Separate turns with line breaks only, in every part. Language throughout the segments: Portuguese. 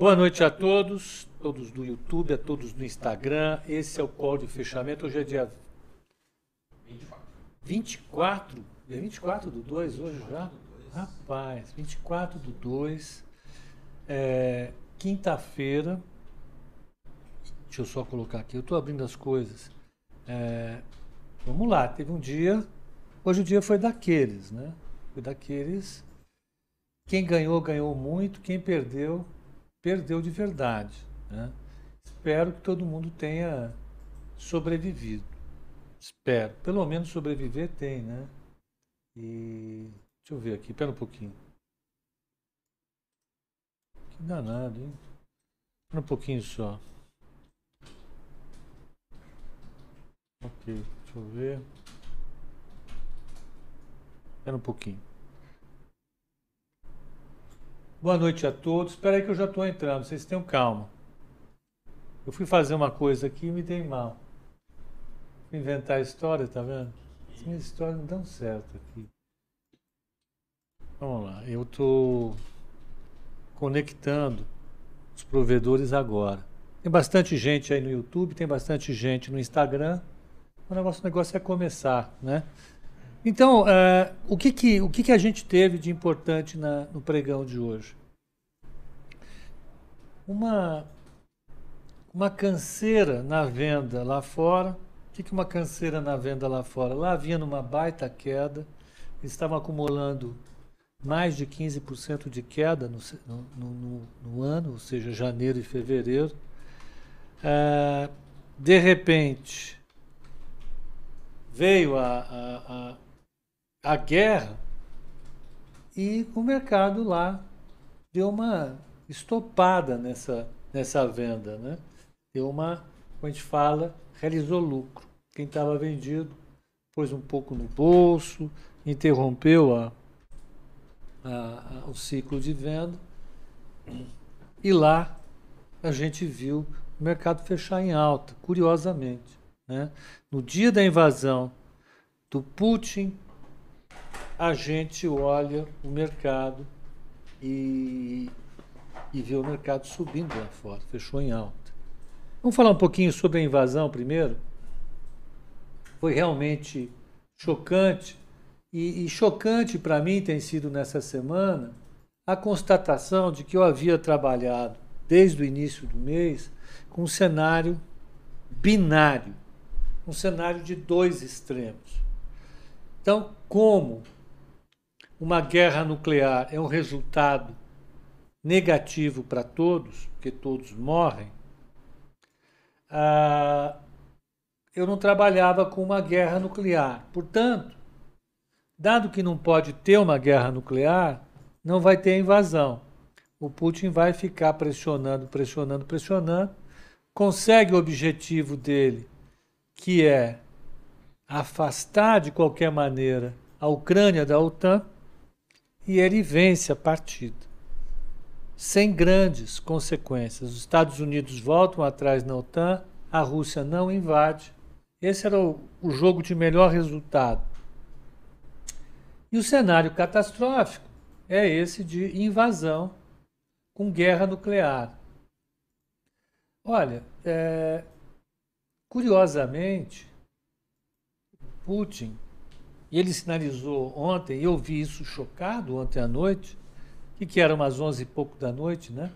Boa noite a todos, todos do YouTube, a todos do Instagram. Esse é o call de fechamento. Hoje é dia 24. 24? É 24 do 2 hoje já? Rapaz, 24 do 2. É, Quinta-feira. Deixa eu só colocar aqui. Eu estou abrindo as coisas. É, vamos lá, teve um dia. Hoje o dia foi daqueles, né? Foi daqueles. Quem ganhou, ganhou muito. Quem perdeu, perdeu de verdade. Né? Espero que todo mundo tenha sobrevivido. Espero. Pelo menos sobreviver tem, né? E. Deixa eu ver aqui, espera um pouquinho. Que danado, hein? Espera um pouquinho só. Ok, deixa eu ver. Espera um pouquinho. Boa noite a todos. Espera aí que eu já estou entrando, vocês tenham calma. Eu fui fazer uma coisa aqui e me dei mal. Fui inventar história, tá vendo? As minhas histórias não dão certo aqui. Vamos lá, eu estou conectando os provedores agora. Tem bastante gente aí no YouTube, tem bastante gente no Instagram. O negócio, o negócio é começar, né? Então, uh, o, que, que, o que, que a gente teve de importante na, no pregão de hoje? Uma, uma canseira na venda lá fora. O que, que uma canseira na venda lá fora? Lá havia uma baita queda, estavam acumulando mais de 15% de queda no, no, no, no, ano, ou seja, janeiro e fevereiro. Uh, de repente, veio a, a, a a guerra e o mercado lá deu uma estopada nessa, nessa venda, né? Deu uma, como a gente fala, realizou lucro. Quem estava vendido pôs um pouco no bolso, interrompeu a, a, a, o ciclo de venda e lá a gente viu o mercado fechar em alta, curiosamente. Né? No dia da invasão do Putin a gente olha o mercado e, e vê o mercado subindo lá fora, fechou em alta. Vamos falar um pouquinho sobre a invasão primeiro? Foi realmente chocante. E, e chocante para mim tem sido nessa semana a constatação de que eu havia trabalhado desde o início do mês com um cenário binário, um cenário de dois extremos. Então, como uma guerra nuclear é um resultado negativo para todos, porque todos morrem, ah, eu não trabalhava com uma guerra nuclear. Portanto, dado que não pode ter uma guerra nuclear, não vai ter invasão. O Putin vai ficar pressionando, pressionando, pressionando, consegue o objetivo dele, que é afastar de qualquer maneira a Ucrânia da OTAN e ele vence a partida, sem grandes consequências. Os Estados Unidos voltam atrás na OTAN, a Rússia não invade. Esse era o, o jogo de melhor resultado. E o cenário catastrófico é esse de invasão com guerra nuclear. Olha, é, curiosamente, Putin e ele sinalizou ontem, e eu vi isso chocado ontem à noite, que, que era umas onze e pouco da noite, né?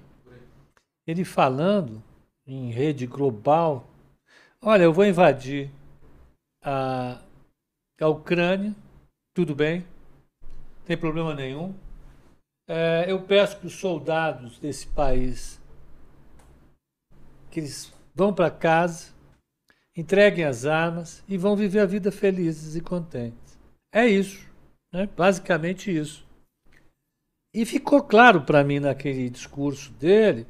Ele falando em rede global, olha, eu vou invadir a, a Ucrânia, tudo bem, não tem problema nenhum. É, eu peço que os soldados desse país que eles vão para casa, entreguem as armas e vão viver a vida felizes e contentes. É isso, né? basicamente isso. E ficou claro para mim naquele discurso dele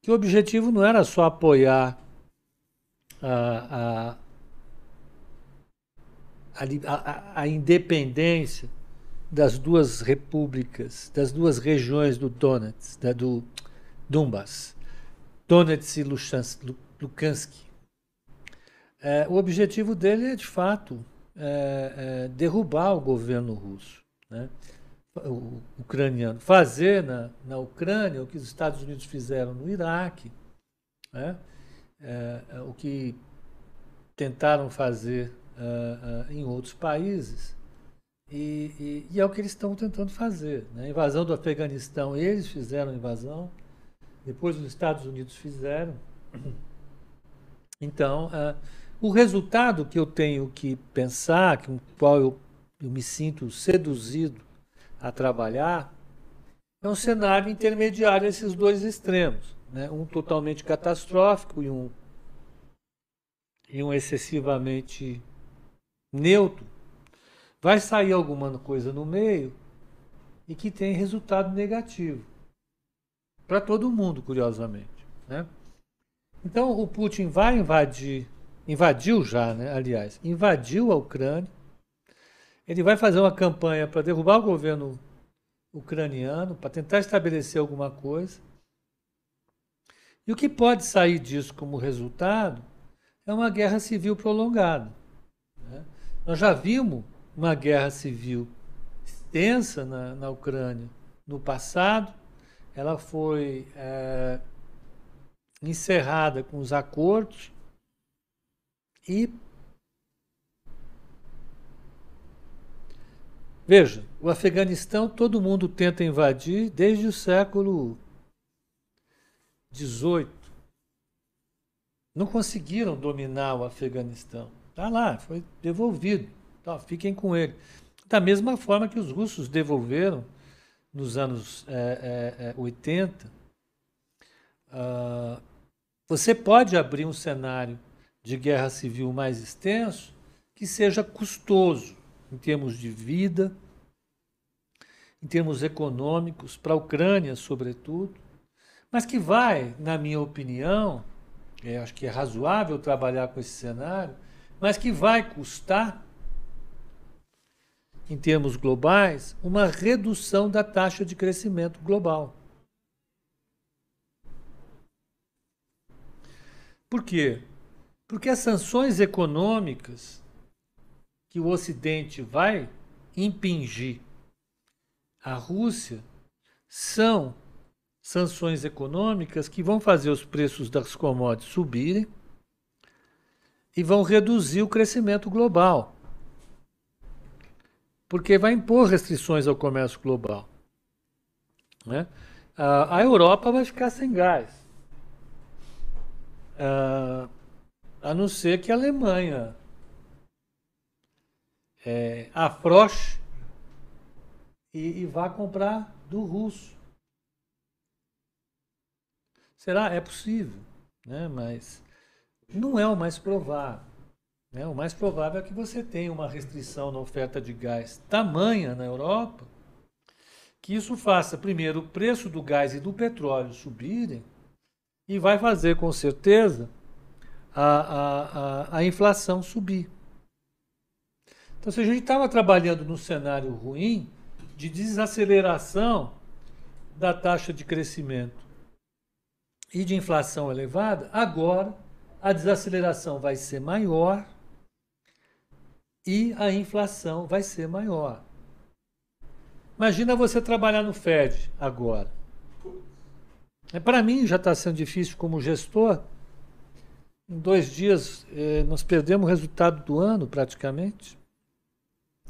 que o objetivo não era só apoiar a, a, a, a independência das duas repúblicas, das duas regiões do Donetsk, da, do Donbass, Donetsk e Lukansk. É, o objetivo dele é, de fato, é, é, derrubar o governo russo. Né? o ucraniano fazer na, na Ucrânia o que os Estados Unidos fizeram no Iraque, né? é, é, o que tentaram fazer uh, uh, em outros países. E, e, e, é o que eles estão tentando fazer. Né? A invasão do Afeganistão, eles fizeram a invasão, depois os Estados Unidos fizeram. Então, o resultado que eu tenho que pensar, com o qual eu, eu me sinto seduzido a trabalhar, é um cenário intermediário esses dois extremos. Né? Um totalmente catastrófico e um, e um excessivamente neutro. Vai sair alguma coisa no meio e que tem resultado negativo. Para todo mundo, curiosamente. Né? Então o Putin vai invadir, invadiu já, né? aliás, invadiu a Ucrânia. Ele vai fazer uma campanha para derrubar o governo ucraniano, para tentar estabelecer alguma coisa. E o que pode sair disso como resultado é uma guerra civil prolongada. Né? Nós já vimos uma guerra civil extensa na, na Ucrânia no passado, ela foi é, encerrada com os acordos e veja, o Afeganistão todo mundo tenta invadir desde o século XVIII. Não conseguiram dominar o Afeganistão. Está lá, foi devolvido. Então, fiquem com ele. Da mesma forma que os russos devolveram nos anos é, é, 80. Uh, você pode abrir um cenário de guerra civil mais extenso que seja custoso em termos de vida, em termos econômicos, para a Ucrânia, sobretudo, mas que vai, na minha opinião, é, acho que é razoável trabalhar com esse cenário, mas que vai custar em termos globais, uma redução da taxa de crescimento global. Por quê? Porque as sanções econômicas que o Ocidente vai impingir à Rússia são sanções econômicas que vão fazer os preços das commodities subirem e vão reduzir o crescimento global porque vai impor restrições ao comércio global. Né? a Europa vai ficar sem gás. A não ser que a Alemanha é, afroche e, e vá comprar do russo. Será? É possível, né? mas não é o mais provável. Né? O mais provável é que você tenha uma restrição na oferta de gás tamanha na Europa, que isso faça, primeiro, o preço do gás e do petróleo subirem, e vai fazer, com certeza, a, a, a, inflação subir. Então, se a gente estava trabalhando num cenário ruim de desaceleração da taxa de crescimento e de inflação elevada, agora a desaceleração vai ser maior e a inflação vai ser maior. Imagina você trabalhar no Fed agora. É, Para mim já está sendo difícil como gestor. Em dois dias eh, nós perdemos o resultado do ano praticamente.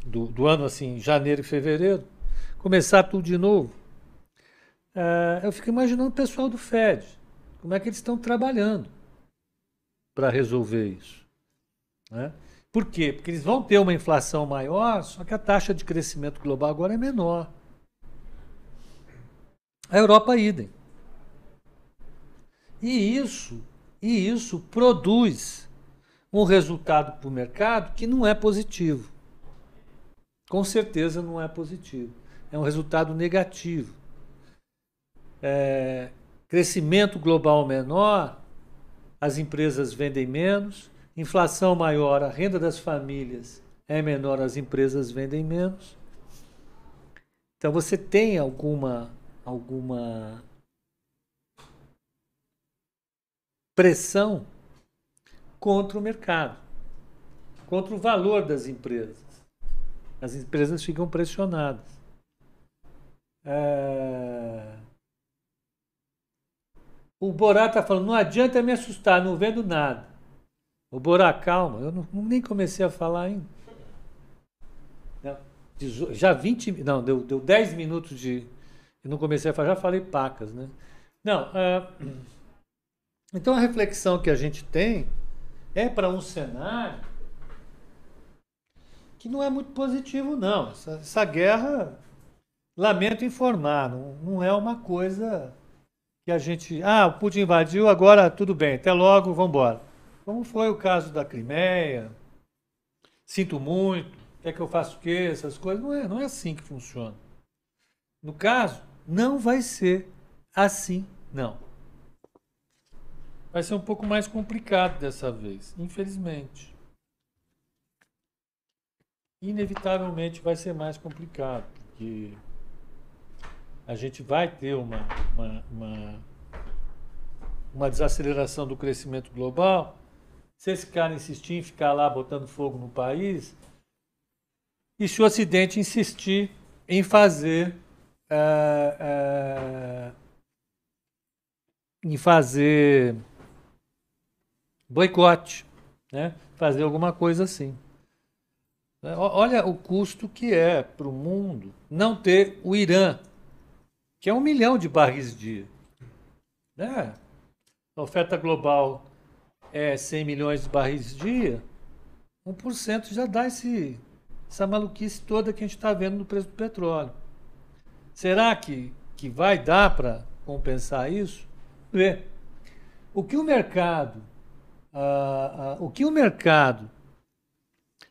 Do, do, ano assim, janeiro e fevereiro. Começar tudo de novo. Eh, eu fico imaginando o pessoal do Fed. Como é que eles estão trabalhando para resolver isso. Né? Por quê? Porque eles vão ter uma inflação maior, só que a taxa de crescimento global agora é menor. A Europa idem. E isso, e isso produz um resultado para o mercado que não é positivo. Com certeza não é positivo. É um resultado negativo. É, crescimento global menor, as empresas vendem menos, inflação maior, a renda das famílias é menor, as empresas vendem menos. Então você tem alguma alguma pressão contra o mercado, contra o valor das empresas. As empresas ficam pressionadas. É... O Borá está falando, não adianta me assustar, não vendo nada. O Borá, calma, eu não, nem comecei a falar ainda. Já 20, não, deu, deu 10 minutos de. Eu não comecei a falar, já falei pacas, né? Não, é, então a reflexão que a gente tem é para um cenário que não é muito positivo, não. Essa, essa guerra, lamento informar, não, não é uma coisa que a gente. Ah, o Putin invadiu, agora tudo bem, até logo, vamos embora. Como foi o caso da Crimeia, sinto muito, quer que eu faça o quê? Essas coisas. Não é, não é assim que funciona. No caso, não vai ser assim, não. Vai ser um pouco mais complicado dessa vez, infelizmente. Inevitavelmente vai ser mais complicado, porque a gente vai ter uma, uma, uma, uma desaceleração do crescimento global. Se esse cara insistir em ficar lá botando fogo no país, e se o Ocidente insistir em fazer é, é, em fazer boicote, né? fazer alguma coisa assim. Olha o custo que é para o mundo não ter o Irã que é um milhão de barris dia. Né? A oferta global é 100 milhões de barris dia, 1% já dá esse, essa maluquice toda que a gente está vendo no preço do petróleo. Será que, que vai dar para compensar isso? Vê. O que o mercado, ah, ah, o que o mercado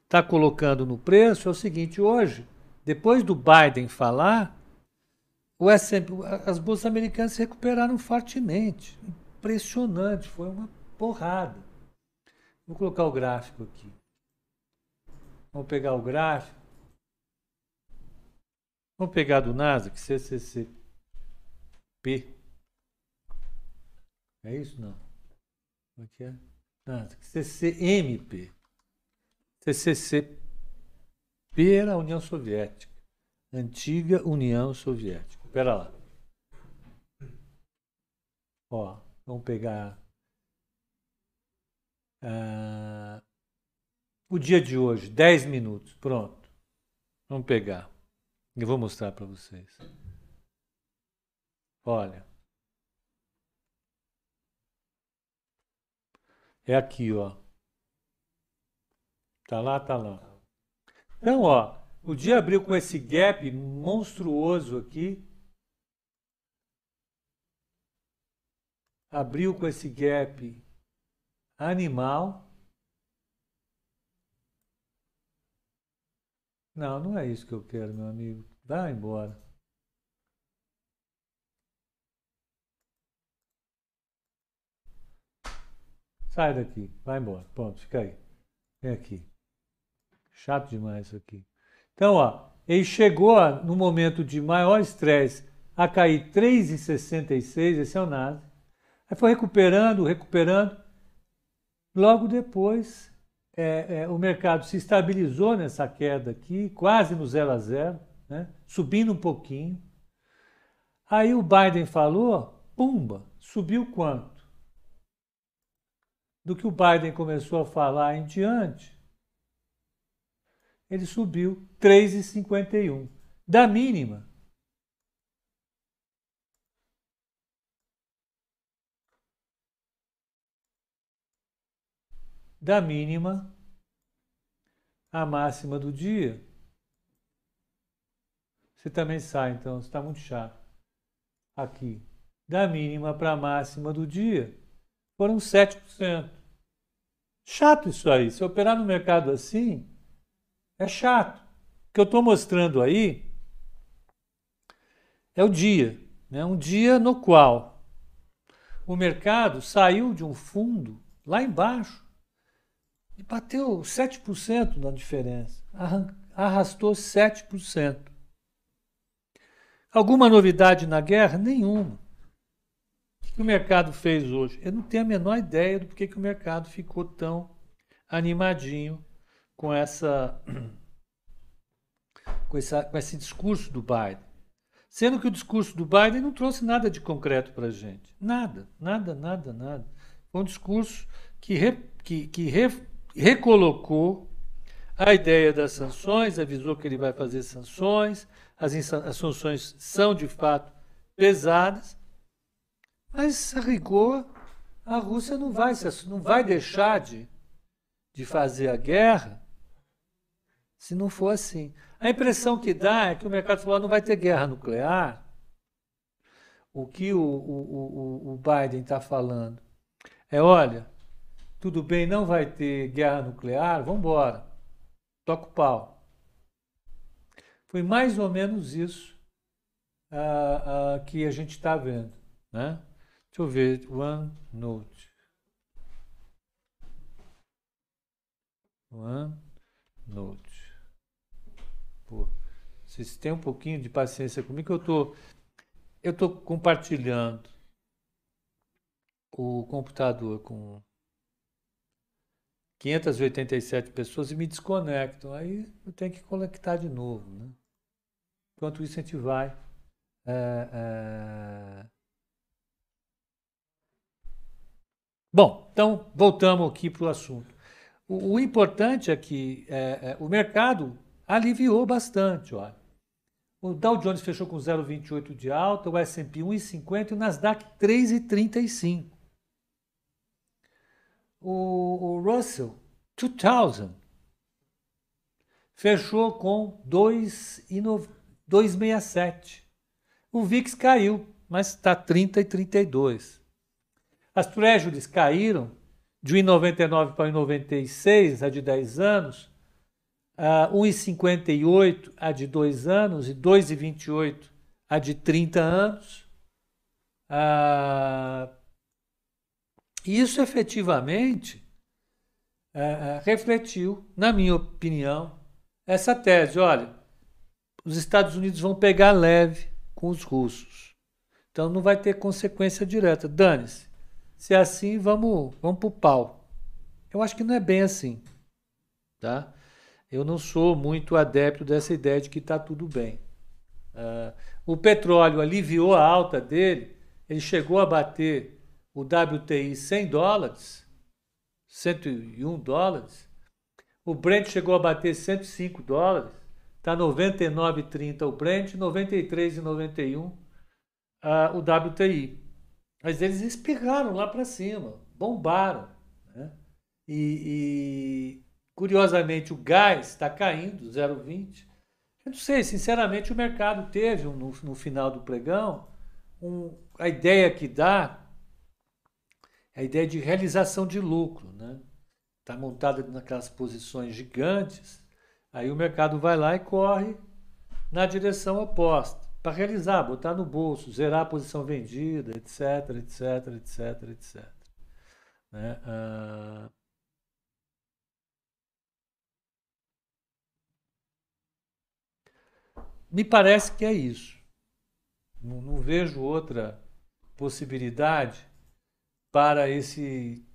está colocando no preço é o seguinte: hoje, depois do Biden falar, o S&P, as bolsas americanas se recuperaram fortemente. Impressionante, foi uma porrada. Vou colocar o gráfico aqui. Vamos pegar o gráfico. Vamos pegar do Nasdaq, CCCP. É isso? Não. O que é? CCMP. CCCP era a União Soviética. Antiga União Soviética. Espera lá. Ó, vamos pegar uh, o dia de hoje, 10 minutos, pronto. Vamos pegar. Eu vou mostrar para vocês. Olha. É aqui, ó. Tá lá, tá lá. Então, ó, o dia abriu com esse gap monstruoso aqui. abriu com esse gap animal. Não, não é isso que eu quero, meu amigo. Vai embora. Sai daqui, vai embora. Pronto, fica aí. Vem aqui. Chato demais isso aqui. Então, ó, ele chegou no momento de maior estresse a cair 3,66, esse é o NASDAQ. Aí foi recuperando, recuperando. Logo depois, é, é, o mercado se estabilizou nessa queda aqui, quase no zero a zero, né? subindo um pouquinho. Aí o Biden falou, pumba, subiu quanto? Do que o Biden começou a falar em diante, ele subiu 3,51. Da mínima, da mínima à máxima do dia. Você também sai, então, está muito chato. Aqui, da mínima para a máxima do dia, foram 7%. Chato isso aí. Se operar no mercado assim, é chato. O que eu estou mostrando aí é o dia. Né? Um dia no qual o mercado saiu de um fundo lá embaixo e bateu 7% na diferença. Arrastou 7%. Alguma novidade na guerra? Nenhuma. Que o mercado fez hoje? Eu não tenho a menor ideia do porquê que o mercado ficou tão animadinho com essa com, essa, com esse discurso do Biden. Sendo que o discurso do Biden não trouxe nada de concreto para a gente. Nada, nada, nada, nada. Foi um discurso que, re, que, que re, recolocou a ideia das sanções, avisou que ele vai fazer sanções, as, as sanções são de fato pesadas, mas a rigor a Rússia não vai, não vai deixar de, de fazer a guerra se não for assim. A impressão que dá é que o mercado falou não vai ter guerra nuclear. O que o, o, o, o Biden está falando é: olha, tudo bem, não vai ter guerra nuclear, vamos embora, toca o pau. Foi mais ou menos isso uh, uh, que a gente está vendo. Né? Deixa eu ver, OneNote. OneNote. Pô, vocês têm um pouquinho de paciência comigo eu tô, eu tô compartilhando o computador com 587 pessoas e me desconectam. Aí eu tenho que conectar de novo. Né? Enquanto isso, a gente vai. É, é... Bom, então voltamos aqui para o assunto. O importante é que é, é, o mercado aliviou bastante. Olha. O Dow Jones fechou com 0,28 de alta, o S&P 1,50 e o Nasdaq 3,35. O, o Russell 2000 fechou com 2,67. O VIX caiu, mas está 30 e 32. As Treasuries caíram de 1,99 para 1,96, a de 10 anos, uh, 1,58 a de 2 anos e 2,28 a de 30 anos. Uh, isso efetivamente uh, refletiu, na minha opinião, essa tese. Olha, os Estados Unidos vão pegar leve com os russos. Então não vai ter consequência direta. Dane-se. Se é assim, vamos, vamos para o pau. Eu acho que não é bem assim. Tá? eu não sou muito adepto dessa ideia de que está tudo bem. Uh, o petróleo aliviou a alta dele, ele chegou a bater o WTI 100 dólares, 101 dólares. O Brent chegou a bater 105 dólares, está 99,30 o Brent, 93,91 uh, o WTI. Mas eles espirraram lá para cima, bombaram. Né? E, Curiosamente, o gás está caindo, 0,20. Eu não sei, sinceramente, o mercado teve no, no final do pregão um, a ideia que dá, a ideia de realização de lucro. Né? Está montada naquelas posições gigantes, aí o mercado vai lá e corre na direção oposta para realizar, botar no bolso, zerar a posição vendida, etc, etc, etc, etc. Né? Ah, Me parece que é isso. Não, não vejo outra possibilidade para esse.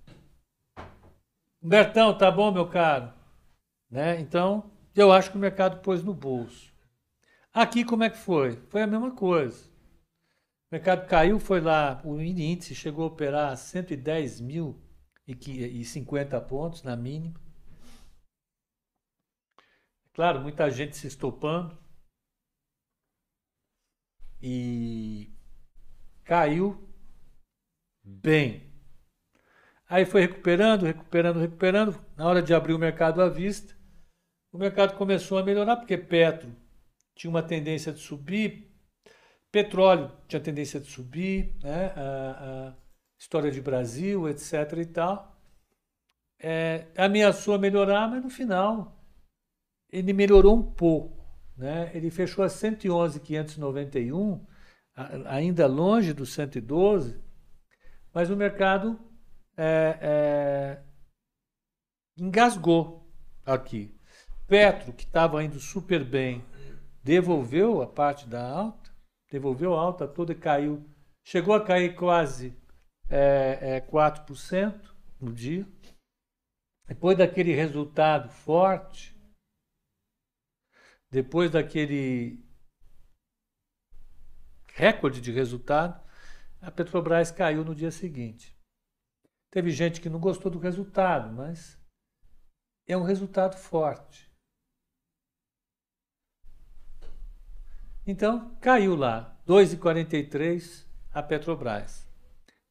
Bertão, tá bom, meu caro? Né? Então, eu acho que o mercado pôs no bolso. Aqui, como é que foi? Foi a mesma coisa. O mercado caiu, foi lá, o índice chegou a operar a 110.050 pontos na mínima. Claro, muita gente se estopando e caiu bem. Aí foi recuperando, recuperando, recuperando. Na hora de abrir o mercado à vista, o mercado começou a melhorar, porque Petro tinha uma tendência de subir, petróleo tinha tendência de subir, né? a, a história de Brasil, etc. e tal. É, ameaçou a melhorar, mas no final ele melhorou um pouco. Né? Ele fechou a 111,591, ainda longe do 112, mas o mercado é, é, engasgou aqui. Petro, que estava indo super bem, devolveu a parte da alta, devolveu a alta toda e caiu, chegou a cair quase é, é, 4% no dia. Depois daquele resultado forte, depois daquele recorde de resultado, a Petrobras caiu no dia seguinte. Teve gente que não gostou do resultado, mas é um resultado forte. Então, caiu lá, 2,43 a Petrobras.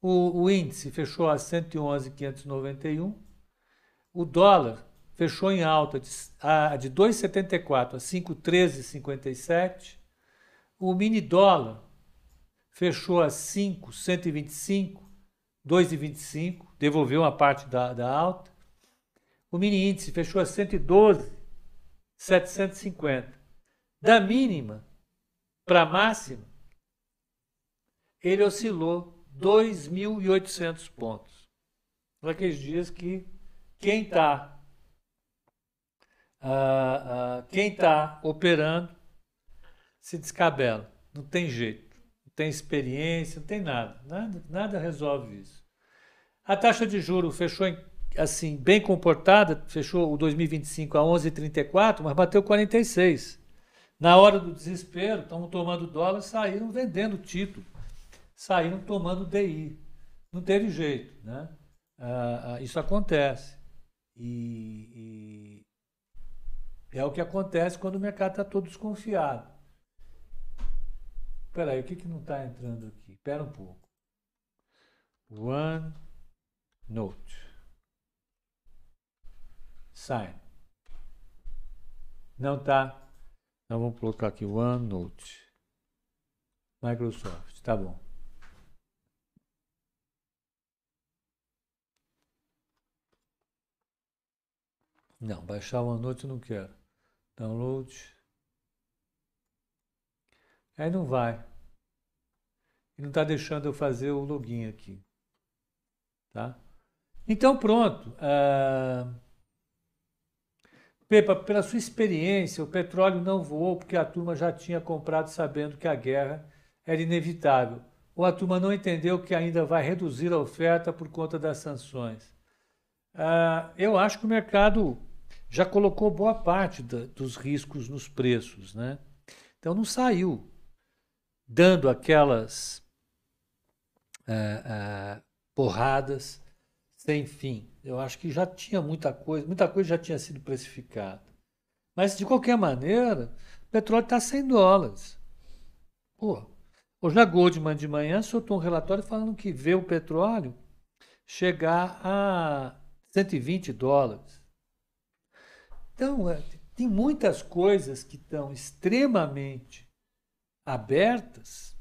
O, o índice fechou a 111,591. O dólar fechou em alta de, de 2,74 a 5,1357. O mini dólar fechou a 5,125, 2,25, devolveu uma parte da, da alta. O mini índice fechou a 112,750. Da mínima para a máxima, ele oscilou 2.800 pontos. Naqueles dias que quem está uh, uh, quem está operando se descabela. Não tem jeito. Não tem experiência, não tem nada. Nada, nada resolve isso. A taxa de juro fechou em, assim bem comportada, fechou o 2025 a 11,34, mas bateu 46. Na hora do desespero, estão tomando dólar, saíram vendendo título, saíram tomando DI. Não teve jeito, né? Ah, ah, isso acontece. E, e, é o que acontece quando o mercado está todo desconfiado. Espera aí, o que, que não está entrando aqui? Espera um pouco. One note. Sign. Não está então vamos colocar aqui OneNote. Microsoft, tá bom. Não, baixar o OneNote eu não quero. Download. Aí não vai. E não está deixando eu fazer o login aqui. Tá? Então pronto. Uh... Pepa, pela sua experiência, o petróleo não voou porque a turma já tinha comprado sabendo que a guerra era inevitável. Ou a turma não entendeu que ainda vai reduzir a oferta por conta das sanções. Ah, eu acho que o mercado já colocou boa parte da, dos riscos nos preços. Né? Então não saiu dando aquelas ah, ah, porradas sem fim. Eu acho que já tinha muita coisa, muita coisa já tinha sido precificada. Mas, de qualquer maneira, o petróleo está 100 dólares. Pô, hoje a Goldman de manhã soltou um relatório falando que vê o petróleo chegar a 120 dólares. Então, é, tem muitas coisas que estão extremamente abertas,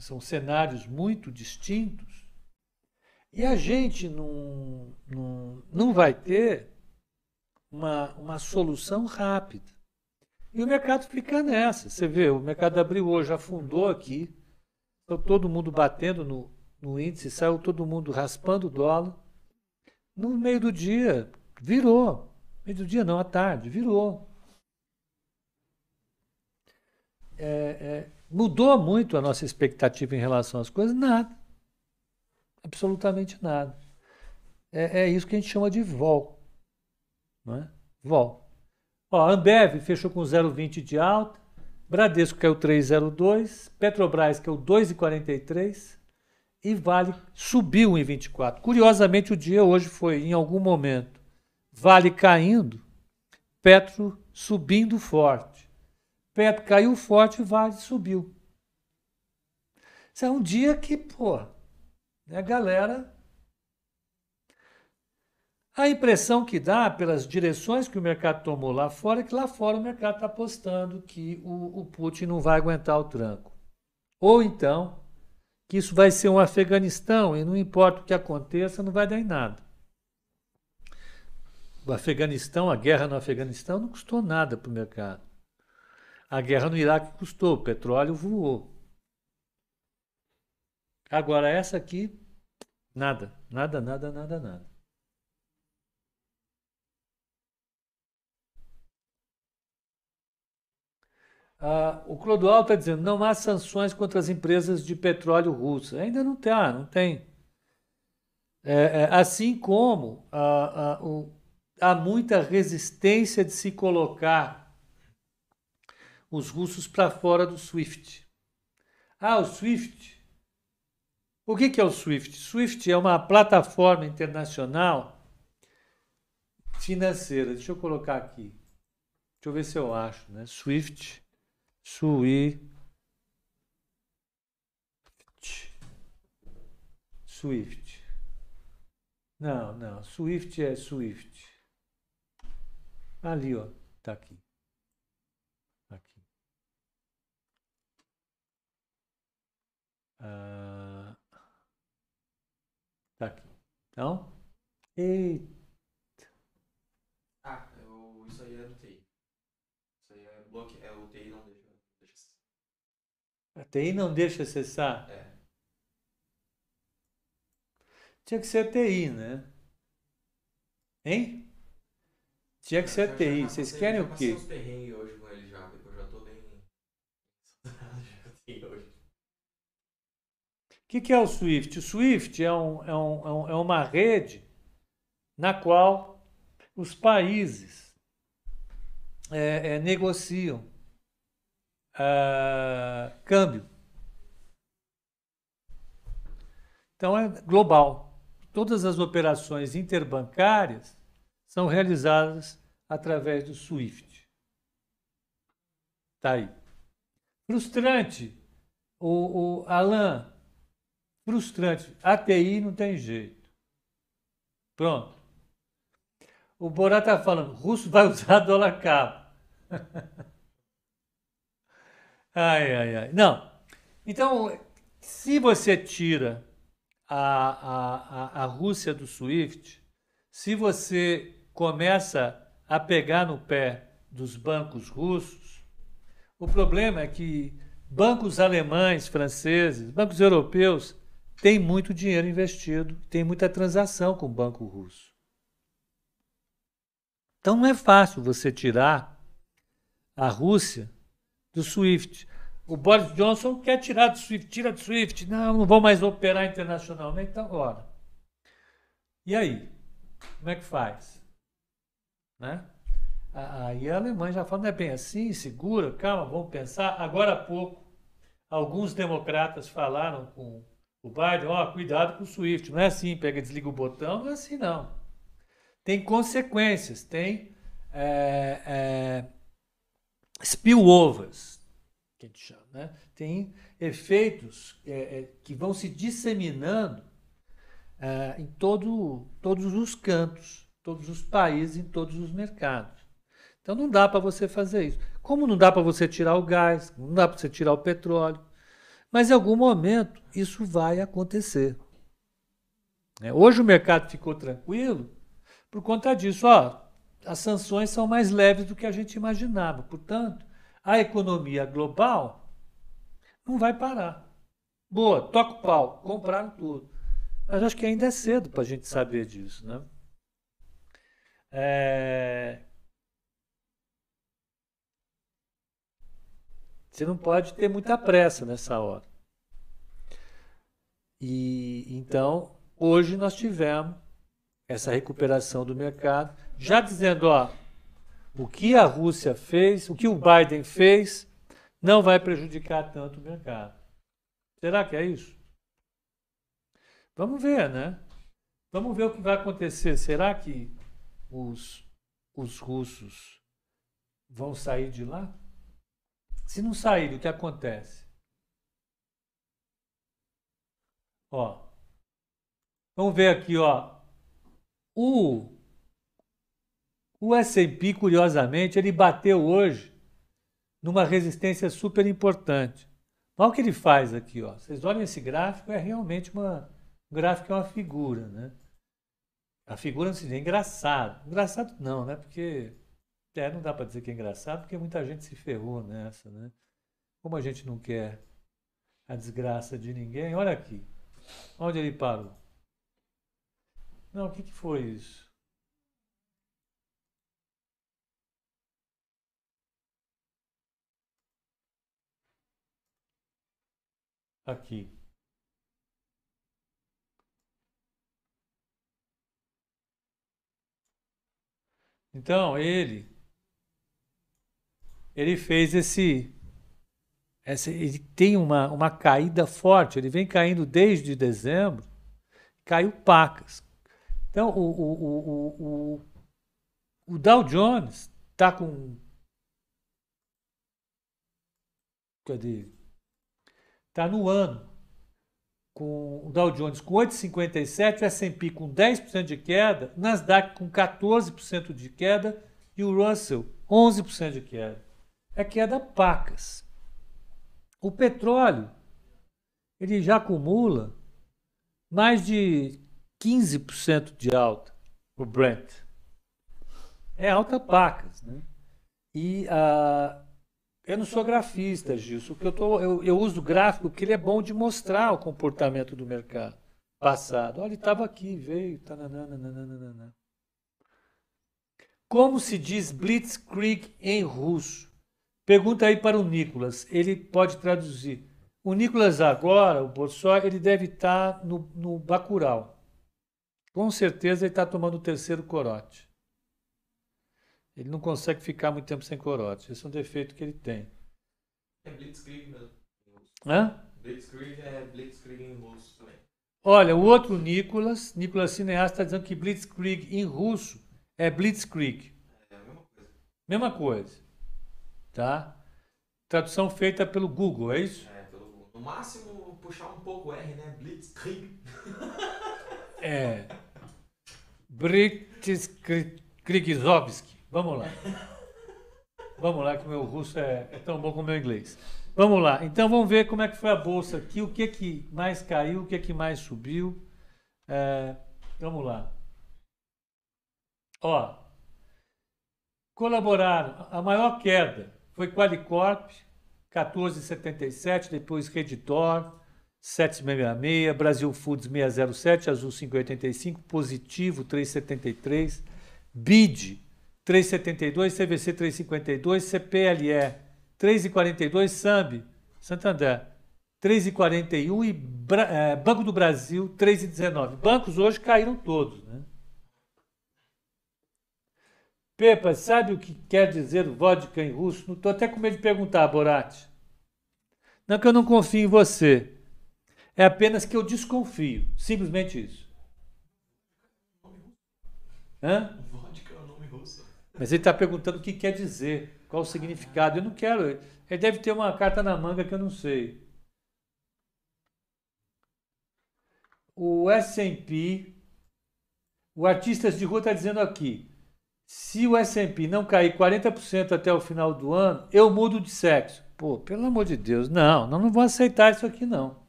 são cenários muito distintos, e a gente não, não, não vai ter uma, uma solução rápida. E o mercado fica nessa. Você vê, o mercado abriu hoje, afundou aqui, então todo mundo batendo no, no índice, saiu todo mundo raspando o dólar. No meio do dia, virou. Meio do dia não, à tarde, virou. É, é, mudou muito a nossa expectativa em relação às coisas? Nada. Absolutamente nada. É, é isso que a gente chama de vol. Não é? Vol. Ó, Ambev fechou com 0,20 de alta, Bradesco caiu 3,02, Petrobras caiu 2,43 e Vale subiu 1,24. Curiosamente, o dia hoje foi, em algum momento, Vale caindo, Petro subindo forte. Petro caiu forte, Vale subiu. Isso é um dia que, pô, a galera. A impressão que dá pelas direções que o mercado tomou lá fora é que lá fora o mercado está apostando que o, o Putin não vai aguentar o tranco. Ou então, que isso vai ser um Afeganistão e não importa o que aconteça, não vai dar em nada. O Afeganistão, a guerra no Afeganistão não custou nada para o mercado. A guerra no Iraque custou, o petróleo voou. Agora, essa aqui Nada, nada, nada, nada, nada. Ah, o Clodoal está dizendo não há sanções contra as empresas de petróleo russas. Ainda não tem, ah, não tem. É, é, assim como ah, ah, o, há muita resistência de se colocar os russos para fora do SWIFT. Ah, o SWIFT. O que, é o SWIFT? SWIFT é uma plataforma internacional financeira. Deixa eu colocar aqui. Deixa eu ver se eu acho, né? SWIFT. SWIFT. Swift. Não, não. Swift é Swift. Ali, ó. Tá aqui. Aqui. Ah, tá aqui. Então. Eita.
Ah, eu, isso aí é do TI. Isso aí é bloque. É o TI não deixa. deixa
A TI não deixa acessar?
é.
Tinha que ser TI, né? Hein? Tinha que ser
Eu já-
TI. Vocês querem o quê?
hoje com ele já, porque eu já tô bem. já tenho hoje.
O que, que é o Swift? O Swift é, é um- é um- é uma rede na qual os países é, é, negociam ah, câmbio. Então é global. Todas as operações interbancárias são realizadas através do SWIFT. Tá aí. Frustrante. O, o Alan, frustrante. ATI não tem jeito. Pronto. O Borá está falando, russo vai usar dólar cabo. ai, ai, ai. Não. Então, se você tira a, a, a Rússia do SWIFT, se você começa a pegar no pé dos bancos russos, o problema é que bancos alemães, franceses, bancos europeus têm muito dinheiro investido, tem muita transação com o banco russo. Então não é fácil você tirar a Rússia do SWIFT. O Boris Johnson quer tirar do SWIFT, tira do SWIFT. Não, não vou mais operar internacionalmente, então agora. E aí? Como é que faz? Né? Aí a Alemanha já fala, não é bem assim, segura, calma, vamos pensar. Agora há pouco, alguns democratas falaram com o Biden, ó, cuidado com o SWIFT. Não é assim, pega, desliga o botão, não é assim não. Tem consequências, tem é, é, spillovers, que a gente chama, né? Tem efeitos é, que vão se disseminando em todo, todos os cantos, todos os países, em todos os mercados. Então não dá para você fazer isso. Como não dá para você tirar o gás, não dá para você tirar o petróleo. Mas em algum momento isso vai acontecer. Hoje o mercado ficou tranquilo por conta disso. Ó, as sanções são mais leves do que a gente imaginava. Portanto, a economia global não vai parar. Boa, toca o pau, compraram tudo. Mas acho que ainda é cedo para a gente saber disso. Né? É... Você não pode ter muita pressa nessa hora. E então, hoje nós tivemos essa recuperação do mercado, já dizendo, ó, o que a Rússia fez, o que o Biden fez, não vai prejudicar tanto o mercado. Será que é isso? Vamos ver, né? Vamos ver o que vai acontecer. Será que os, os russos vão sair de lá? Se não sair, o que acontece? Ó, vamos ver aqui, ó. O, o S&P, curiosamente, ele bateu hoje numa resistência super importante. Olha o que ele faz aqui, ó. Vocês olhem esse gráfico, é realmente uma gráfico é uma figura, né? A figura não se é engraçado. Engraçado não, né? Porque é, não dá para dizer que é engraçado, porque muita gente se ferrou nessa, né? Como a gente não quer a desgraça de ninguém, olha aqui. Onde ele parou? Não, o que, que foi isso? Aqui. Então, ele ele fez esse ele tem uma, uma caída forte, ele vem caindo desde dezembro, caiu pacas. Então, o, o, o, o, o Dow Jones está com. Cadê? Está no ano com o Dow Jones com 8,57, o S&P com 10% de queda, o Nasdaq com 14% de queda e o Russell 11% de queda. É queda pacas. O petróleo, ele já acumula mais de 15% de alta, o Brent. É alta pacas, né? E a, eu não sou grafista, Gilson. Eu, tô, eu, eu uso gráfico porque ele é bom de mostrar o comportamento do mercado passado. Olha, ele estava aqui, veio. Tananana. Como se diz Blitzkrieg em russo? Pergunta aí para o Nicolas. Ele pode traduzir. O Nicolas agora, o Borsó, ele deve estar tá no, no Bacurau. Com certeza ele está tomando o terceiro corote. Ele não consegue ficar muito tempo sem corote. Esse é um defeito que ele tem.
É Blitzkrieg mesmo.
Hã?
Blitzkrieg é Blitzkrieg em russo também.
Olha, o outro Nicolas, Nicolas Cineasta, está dizendo que Blitzkrieg em russo é Blitzkrieg.
É a mesma coisa.
Mesma coisa. Tá? Tradução feita pelo Google, é isso?
É, pelo Google. No máximo, puxar um pouco o R, né? Blitzkrieg.
É. Blitzkriegzovski. Vamos lá. Vamos lá, que o meu russo é, é, tão bom como o meu inglês. Vamos lá. Então vamos ver como é que foi a bolsa aqui, o que que mais caiu, o que que mais subiu. É, vamos lá. Ó, colaboraram. A maior queda foi Qualicorp, 14,77, depois Redditor, 7,66, Brasil Foods 607, Azul 5,85, Positivo 3,73, BID 3,72, CVC 3,52, CPLE 3,42, SAMB, Santander 3,41 e Bra é, Banco do Brasil 3,19. Bancos hoje caíram todos, né? Pepa, sabe o que quer dizer vodka em russo? Não estou até com medo de perguntar, Borat. Não que eu não confio em você. É apenas que eu desconfio. Simplesmente isso. Hã? Mas ele está perguntando o que quer dizer, qual o significado. Eu não quero. Ele deve ter uma carta na manga que eu não sei. O S&P, o Artistas de Rua está dizendo aqui, se o S&P não cair 40% até o final do ano, eu mudo de sexo. Pô, pelo amor de Deus, não, não, não vou aceitar isso aqui não.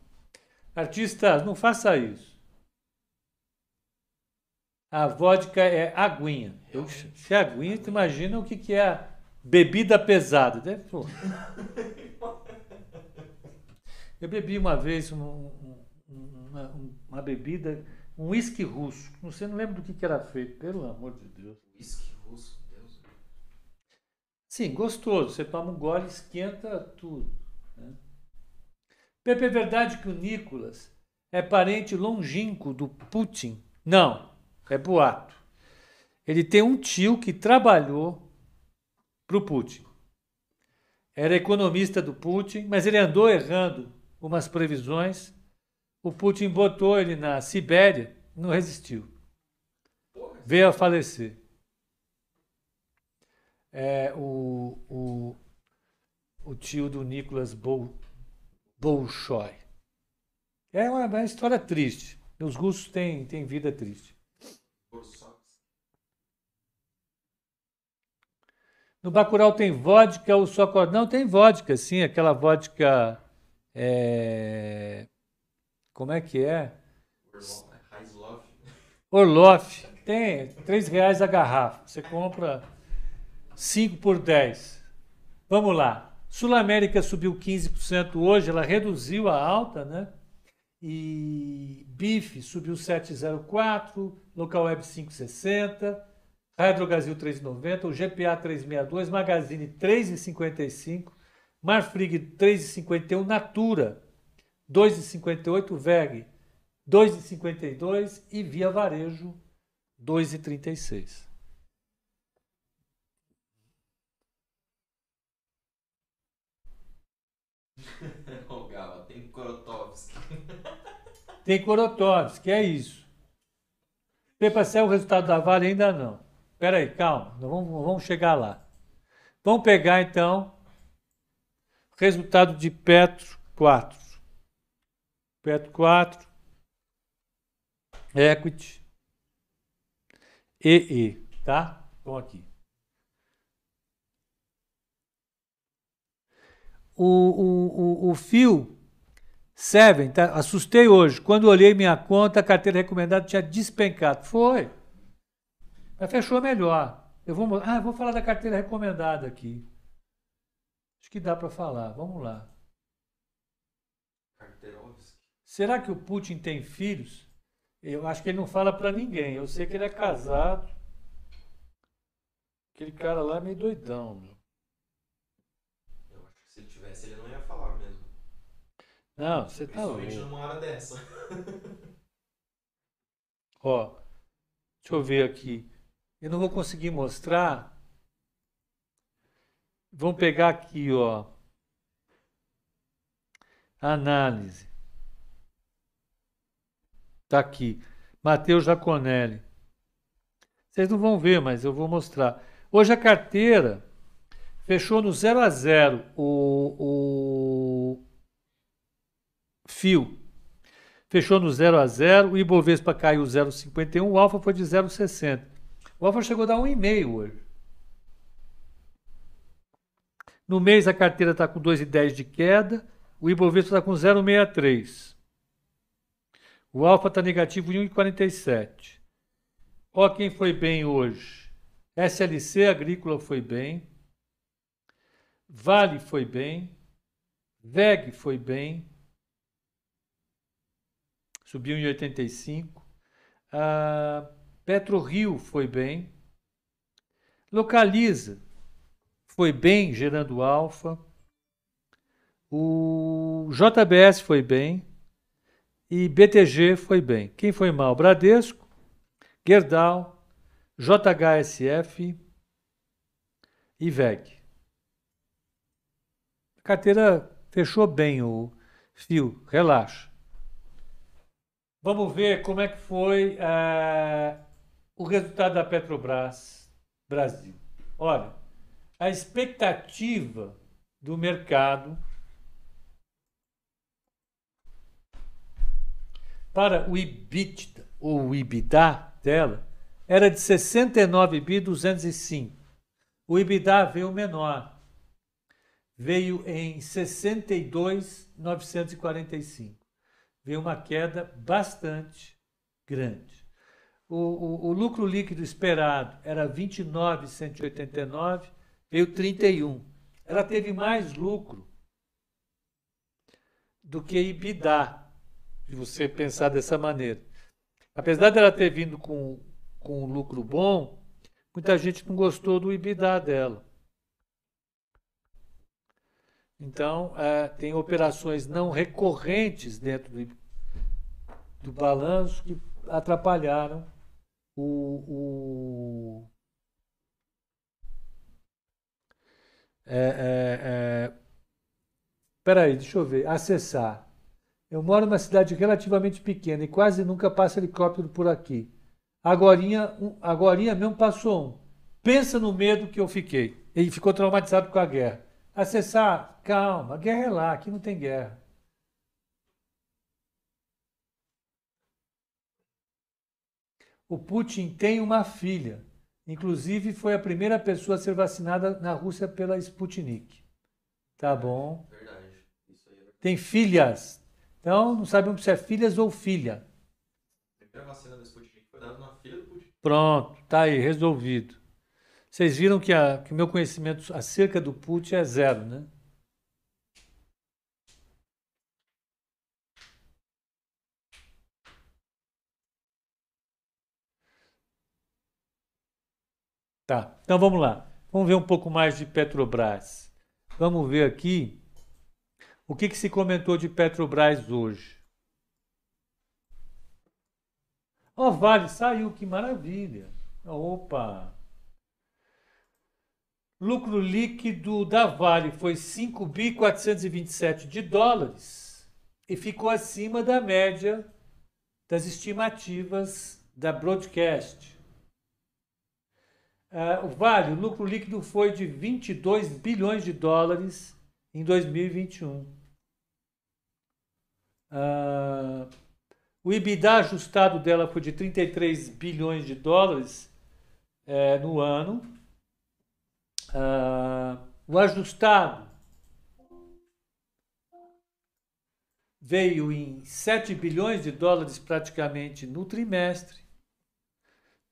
Artistas, não faça isso. A vodka é aguinha. Eu, se é aguinha, tu imagina o que, que é a bebida pesada. Deve, pô. Eu bebi uma vez um, uma, uma, bebida, um uísque russo. Não sei, não lembro do que, que era feito, pelo amor de Deus.
Uísque russo, Deus.
Sim, gostoso. Você toma um gole, esquenta tudo. Né? Pepe, é verdade que o Nicolas é parente longínquo do Putin? Não. É boato. Ele tem um tio que trabalhou para o Putin. Era economista do Putin, mas ele andou errando umas previsões. O Putin botou ele na Sibéria, não resistiu. Veio a falecer. É, o, o, o tio do Nicolas Bol, Bolshoi. É uma, uma história triste. Os russos têm, têm vida triste. No Bacurau tem vodka ou só Não, tem vodka, sim, aquela vodka. É... Como é que é? Orloff. Tem, três reais a garrafa. Você compra 5 por 10. Vamos lá. Sul América subiu 15% hoje, ela reduziu a alta, né? E BIF subiu 7,04, Local Web 5,60. Hydrogazil 3,90, o GPA 362, Magazine 3,55, Marfrig 3,51, Natura 2,58, VEG 2,52 e Via Varejo 2,36.
Ô, Gava, tem Korotovski.
Tem Korotovski, é isso. Para sair o resultado da Vale ainda não. Espera aí, calma, vamos, vamos chegar lá. Vamos pegar então resultado de Petro 4. Petro 4, Equity, EE, tá? Então aqui. O, o, o, o fio Seven, tá? assustei hoje. Quando olhei minha conta, a carteira recomendada tinha despencado. Foi. Mas fechou melhor. Eu vou, ah, vou falar da carteira recomendada aqui. Acho que dá para falar. Vamos lá. Será que o Putin tem filhos? Eu acho que ele não fala para ninguém. Eu sei que ele é casado. Aquele cara lá é meio doidão, meu.
Eu acho que se ele tivesse, ele não ia falar mesmo.
Não, você tá
louco. Numa hora dessa.
Ó, deixa eu ver aqui. Eu não vou conseguir mostrar. Vamos pegar aqui, ó. Análise. Está aqui. Mateus Jaconelli. Vocês não vão ver, mas eu vou mostrar. Hoje a carteira fechou no 0 a 0 o, o fio. Fechou no 0 a 0 o Ibovespa caiu 0,51, o Alfa foi de 0,60. O Alfa chegou a dar 1,5 hoje. No mês a carteira está com 2,10 de queda, o Ibovespa está com 0,63. O Alfa está negativo em 1,47. Ó quem foi bem hoje. SLC Agrícola foi bem. Vale foi bem. VEG foi bem. Subiu em 85. Ah, PetroRio foi bem. Localiza foi bem, gerando alfa. O JBS foi bem. E BTG foi bem. Quem foi mal? Bradesco, Gerdau, JHSF e VEG. A carteira fechou bem o fio, relaxa. Vamos ver como é que foi uh, o resultado da Petrobras Brasil. Olha, a expectativa do mercado para o EBITDA, ou o EBITDA dela, era de 69 bi 205. O EBITDA veio menor. Veio em 62,945. Veio uma queda bastante grande. O, o, o lucro líquido esperado era 29,189, veio 31. Ela teve mais lucro do que EBITDA, de você pensar dessa maneira. Apesar dela ter vindo com, com um lucro bom, muita gente não gostou do EBITDA dela. Então, é, tem operações não recorrentes dentro do, do balanço que atrapalharam o. o é, é, é, peraí, deixa eu ver. Acessar. Eu moro numa cidade relativamente pequena e quase nunca passa helicóptero por aqui. Agorinha, agorinha mesmo passou um. Pensa no medo que eu fiquei. Ele ficou traumatizado com a guerra. Acessar, calma, a guerra é lá, aqui não tem guerra. O Putin tem uma filha. Inclusive, foi a primeira pessoa a ser vacinada na Rússia pela Sputnik. Tá bom?
Verdade.
Tem filhas, então, não sabemos se é filhas ou filha.
A primeira vacina da Sputnik foi dada na filha do Putin.
Pronto, tá aí, resolvido. Vocês viram que, a, que o meu conhecimento acerca do Putin é zero, né? Tá, então vamos lá. Vamos ver um pouco mais de Petrobras. Vamos ver aqui o que, que se comentou de Petrobras hoje? Ó, oh, Vale saiu, que maravilha. Opa! Lucro líquido da Vale foi 5.427 de dólares e ficou acima da média das estimativas da Broadcast. Uh, o Vale, o lucro líquido foi de 22 bilhões de dólares em 2021. Uh, o EBITDA ajustado dela foi de 33 bilhões de dólares é, no ano. Uh, o ajustado veio em 7 bilhões de dólares praticamente no trimestre.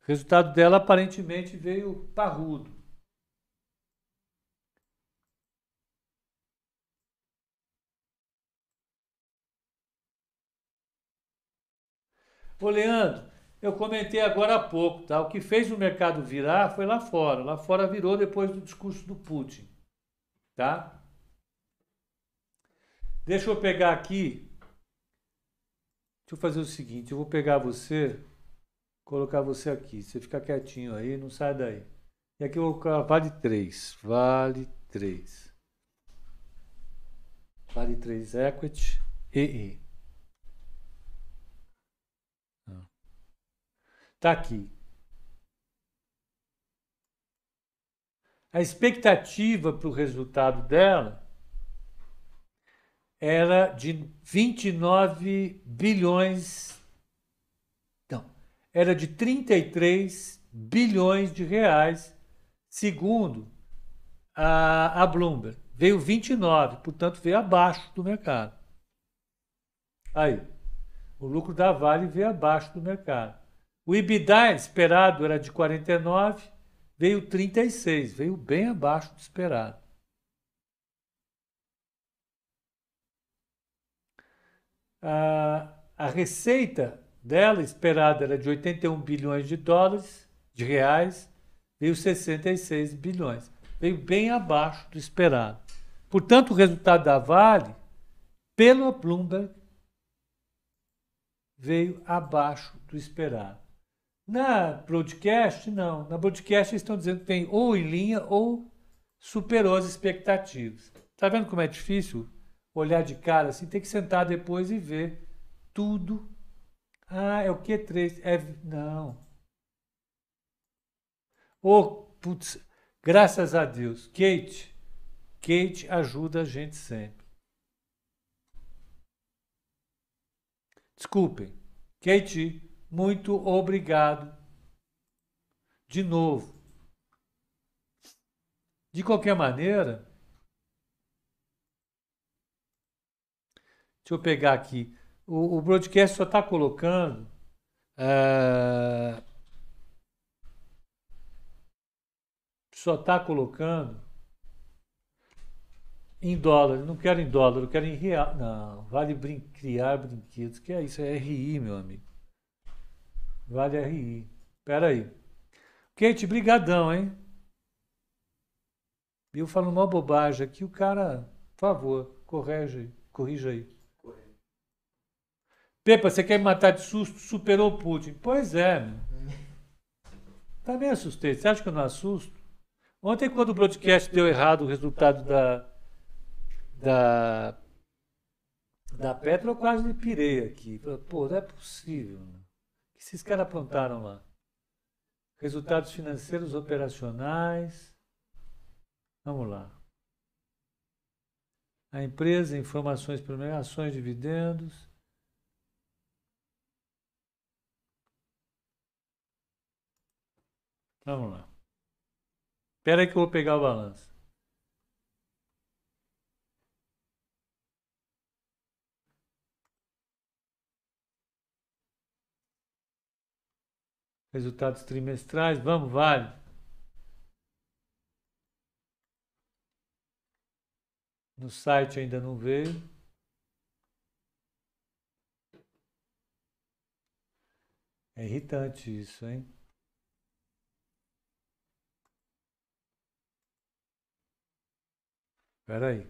O resultado dela aparentemente veio parrudo. Ô Leandro, eu comentei agora há pouco, tá? O que fez o mercado virar foi lá fora. Lá fora virou depois do discurso do Putin, tá? Deixa eu pegar aqui. Deixa eu fazer o seguinte, eu vou pegar você, colocar você aqui. Você fica quietinho aí, não sai daí. E aqui eu vou colocar vale 3. Vale 3. Vale 3 equity EE. Está aqui. A expectativa para o resultado dela era de 29 bilhões. Não, era de 33 bilhões de reais, segundo a, a Bloomberg. Veio 29, portanto veio abaixo do mercado. Aí, o lucro da Vale veio abaixo do mercado. O EBITDA esperado era de 49, veio 36, veio bem abaixo do esperado. A, a receita dela esperada era de 81 bilhões de dólares, de reais, veio 66 bilhões. Veio bem abaixo do esperado. Portanto, o resultado da Vale, pela Bloomberg, veio abaixo do esperado. Na broadcast, não. Na broadcast eles estão dizendo que tem ou em linha ou superou as expectativas. Tá vendo como é difícil olhar de cara assim? Tem que sentar depois e ver tudo. Ah, é o Q3. É, não. Oh, putz, graças a Deus. Kate, Kate ajuda a gente sempre. Desculpem. Kate muito obrigado. De novo. De qualquer maneira, deixa eu pegar aqui. O, o broadcast só está colocando. É, só está colocando em dólar. Não quero em dólar, eu quero em real. Não, vale brin criar brinquedos. Que é isso? É RI, meu amigo. Vale RI. Pera aí. Kate, brigadão, hein? Eu falo uma bobagem aqui, o cara, por favor, corrige, corrija aí. Pepa, você quer me matar de susto? Superou o Putin. Pois é, meu. Também assustei. Você acha que eu não assusto? Ontem, quando o broadcast deu errado o resultado da, da, da Petra, eu quase me pirei aqui. Pô, não é possível. Né? Que esses caras aprontaram lá? Resultados financeiros operacionais. Vamos lá. A empresa, informações primeiro, ações, dividendos. Vamos lá. Espera aí que eu vou pegar o balanço. Resultados trimestrais, vamos, vale. No site ainda não veio. É irritante isso, hein? Espera aí.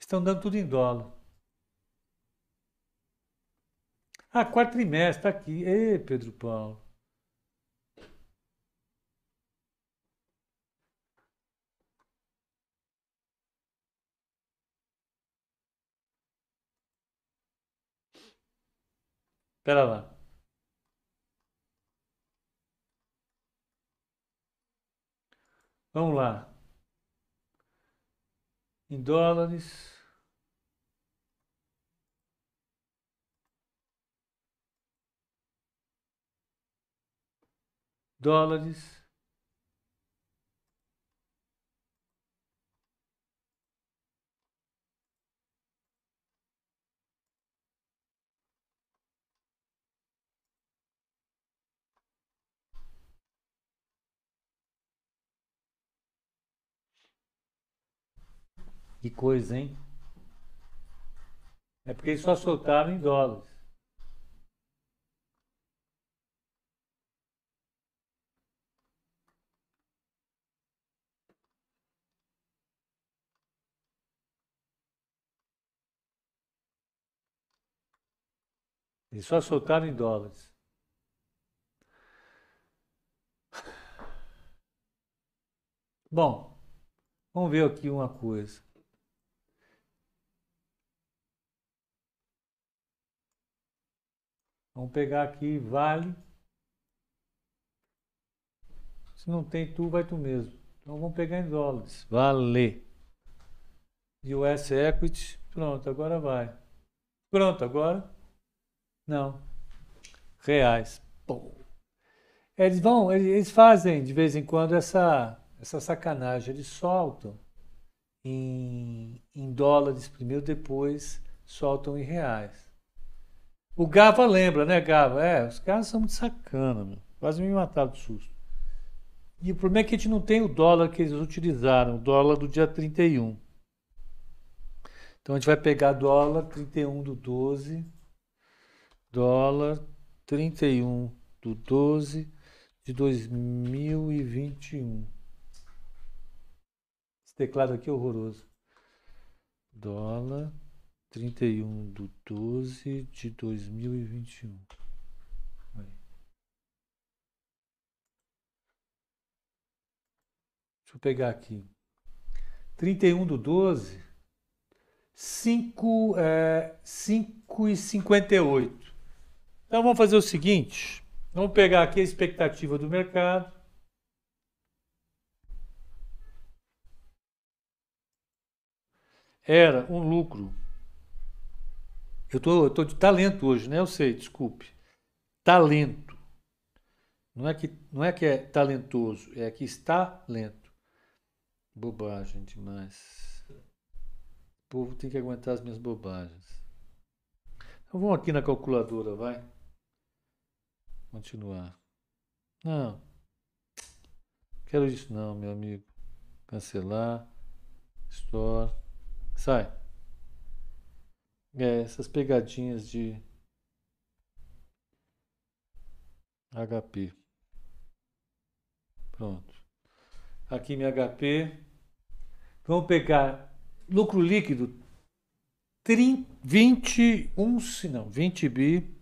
Estão dando tudo em dólar. Ah, quarto trimestre, tá aqui. Ê, Pedro Paulo. Espera lá. Vamos lá. Em dólares. Dólares. Que coisa, hein? É porque eles só soltaram em dólares. Eles só soltaram em dólares. Bom, vamos ver aqui uma coisa. Vamos pegar aqui vale. Se não tem tu, vai tu mesmo. Então vamos pegar em dólares. Vale. US Equity. Pronto, agora vai. Pronto, agora. Não. Reais. Eles vão, eles fazem de vez em quando essa, essa sacanagem. Eles soltam em, em dólares primeiro, depois soltam em reais. O Gava lembra, né, Gava? É, os caras são muito sacana, meu. Quase me mataram de susto. E o problema é que a gente não tem o dólar que eles utilizaram, o dólar do dia 31. Então a gente vai pegar dólar 31 do 12, dólar 31 do 12 de 2021. Esse teclado aqui é horroroso. Dólar 31 de 12 de 2021. Aí. Deixa eu pegar aqui. 31 do 12, 5, é, 5 e 58. Então vamos fazer o seguinte: vamos pegar aqui a expectativa do mercado. Era um lucro eu tô, eu tô de talento hoje, né? Eu sei, desculpe. Talento. Não é que, não é, que é talentoso, é que está lento. Bobagem demais. O povo tem que aguentar as minhas bobagens. Então vamos aqui na calculadora, vai. Continuar. Não. Quero isso não, meu amigo. Cancelar. Store. Sai. É, essas pegadinhas de HP. Pronto. Aqui minha HP. Vamos pegar lucro líquido 30, 21, não, 20 bi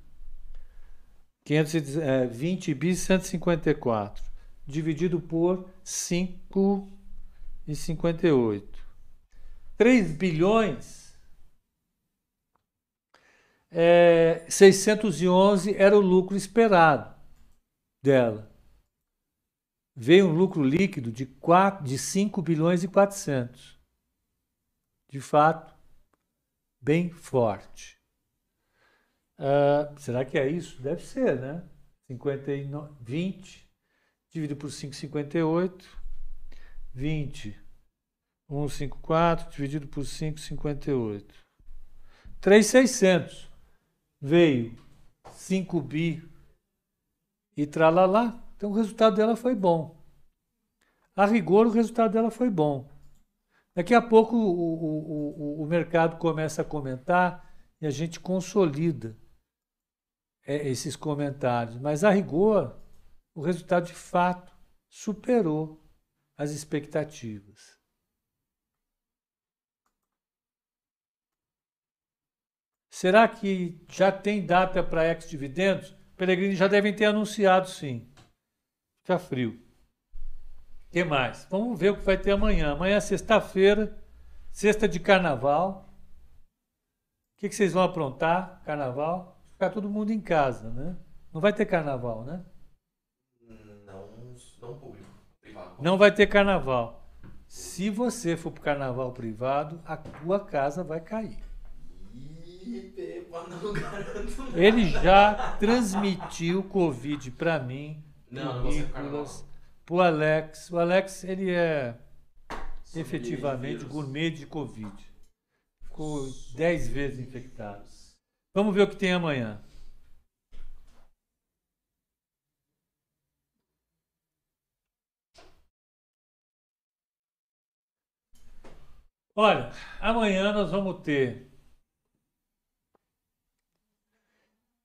500, é, 20 bi 154 dividido por 5 e 58. 3 bilhões é, 611 era o lucro esperado dela. Veio um lucro líquido de, 4, de 5 bilhões e 400. De fato, bem forte. Uh, será que é isso? Deve ser, né? 59, 20 dividido por 5,58. 20. 154 dividido por 5,58. 3,600 veio 5 bi e tralalá. Então o resultado dela foi bom. A rigor, o resultado dela foi bom. Daqui a pouco o, o, o, o mercado começa a comentar e a gente consolida é, esses comentários. Mas a rigor, o resultado de fato superou as expectativas. Será que já tem data para ex-dividendos? Peregrini já devem ter anunciado, sim. Fica frio. O que mais? Vamos ver o que vai ter amanhã. Amanhã é sexta-feira, sexta de carnaval. O que, que vocês vão aprontar? Carnaval? Ficar todo mundo em casa, né? Não vai ter carnaval, né?
Não, não público, privado.
Não vai ter carnaval. Se você for para o carnaval privado, a tua casa vai cair. Ele já transmitiu Covid para mim,
Não,
pro Nicolas, pro Alex. O Alex, ele é
Sommelier
efetivamente gourmet de Covid. Ficou 10 vezes infectado. Vamos ver o que tem amanhã. Olha, amanhã nós vamos ter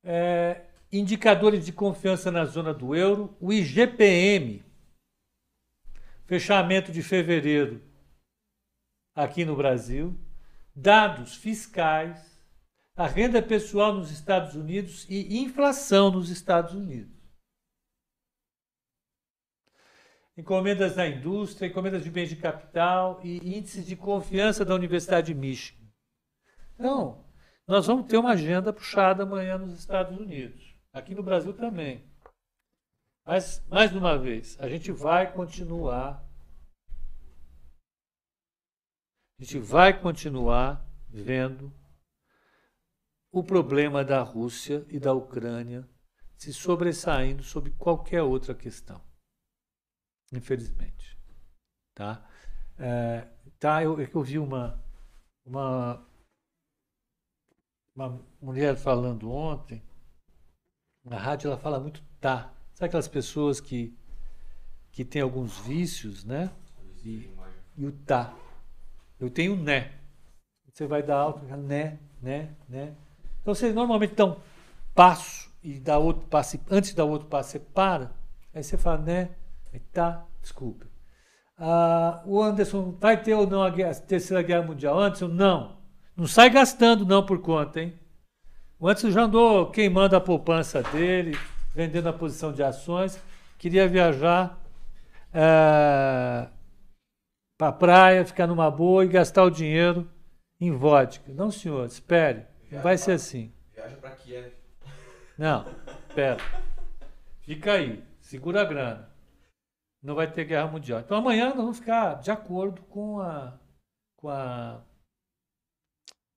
é, indicadores de confiança na zona do euro, o IGPM, fechamento de fevereiro aqui no Brasil, dados fiscais, a renda pessoal nos Estados Unidos e inflação nos Estados Unidos. Encomendas da indústria, encomendas de bens de capital e índices de confiança da Universidade de Michigan. Então, nós vamos ter uma agenda puxada amanhã nos Estados Unidos. Aqui no Brasil também. Mas, mais uma vez, a gente vai continuar. A gente vai continuar vendo o problema da Rússia e da Ucrânia se sobressaindo sobre qualquer outra questão. Infelizmente. Tá? É, tá eu, eu vi uma, uma, uma mulher falando ontem, na rádio ela fala muito tá. Sabe aquelas pessoas que, que têm alguns vícios, né? E, e o tá. Eu tenho né. Você vai dar alto, né, né, né. Então você normalmente dá um passo e dá outro passo, antes de dar outro passo, você para, aí você fala, né, aí tá, desculpa. Ah, o Anderson, vai ter ou não a, guerra- a terceira guerra mundial? Anderson, não. Não sai gastando não por conta, hein? O Anderson já andou queimando a poupança dele, vendendo a posição de ações, queria viajar para a praia, ficar numa boa e gastar o dinheiro em vodka. Não, senhor, espere. Não vai ser assim.
Viaja pra Kiev.
Não, espera. Fica aí, segura a grana. Não vai ter guerra mundial. Então amanhã nós vamos ficar de acordo com a com a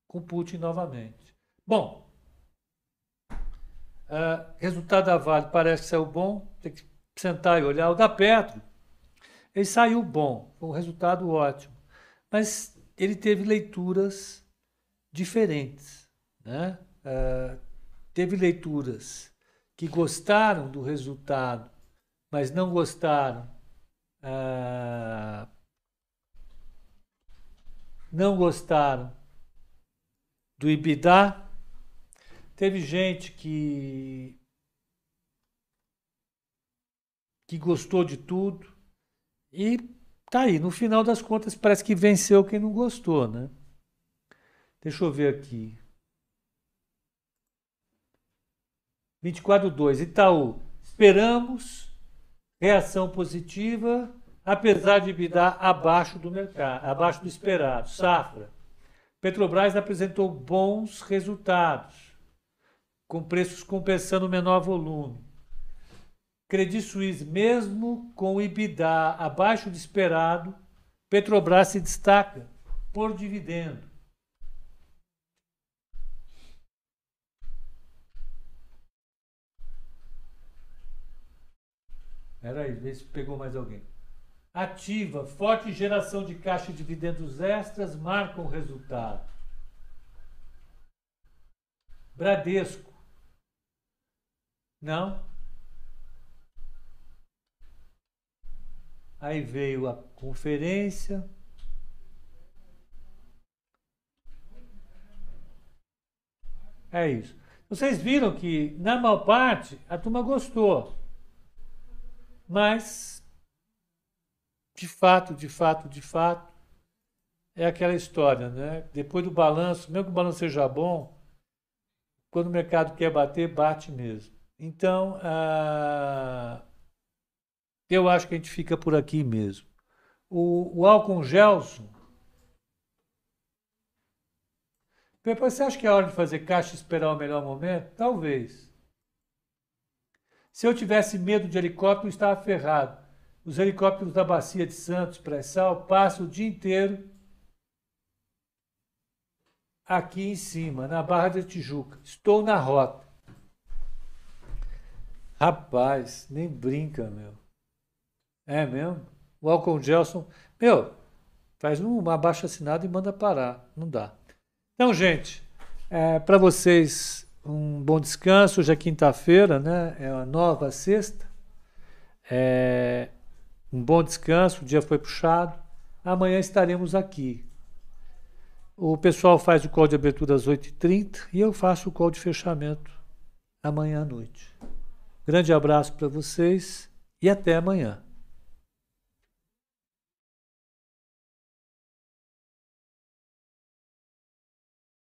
com Putin novamente. Bom, ah, resultado da Vale parece que saiu bom. Tem que sentar e olhar. O da Petro, ele saiu bom, foi um resultado ótimo. Mas ele teve leituras diferentes. Né? Ah, teve leituras que gostaram do resultado, mas não gostaram. ah, não gostaram do IBIDA. Teve gente que que gostou de tudo e tá aí. No final das contas, parece que venceu quem não gostou, né? Deixa eu ver aqui. 24.2. Itaú. Esperamos reação positiva, apesar de EBITDA abaixo do mercado, abaixo do esperado. Safra. Petrobras apresentou bons resultados, com preços compensando menor volume. Credit Suisse, mesmo com EBITDA abaixo do esperado, Petrobras se destaca por dividendo. Peraí, vê se pegou mais alguém. Ativa, forte geração de caixa e dividendos extras marcam o resultado. Bradesco. Não. Aí veio a conferência. É isso. Vocês viram que, na maior parte, a turma gostou. Mas, de fato, de fato, de fato, é aquela história, né? Depois do balanço, mesmo que o balanço seja bom, quando o mercado quer bater, bate mesmo. Então, ah, eu acho que a gente fica por aqui mesmo. O, o Alcon Gelson. Depois, você acha que é hora de fazer caixa e esperar o melhor momento? Talvez. Se eu tivesse medo de helicóptero, estava ferrado. Os helicópteros da Bacia de Santos, pré-sal, passam o dia inteiro aqui em cima, na Barra da Tijuca. Estou na rota. Rapaz, nem brinca, meu. É mesmo? O Alcon Gelson, meu, faz uma baixa assinada e manda parar. Não dá. Então, gente, é, para vocês, um bom descanso. Hoje é quinta-feira, né? É a nova sexta. É, um bom descanso, o dia foi puxado. Amanhã estaremos aqui. O pessoal faz o call de abertura às 8h30 e eu faço o call de fechamento amanhã à noite. Grande abraço para vocês e até amanhã.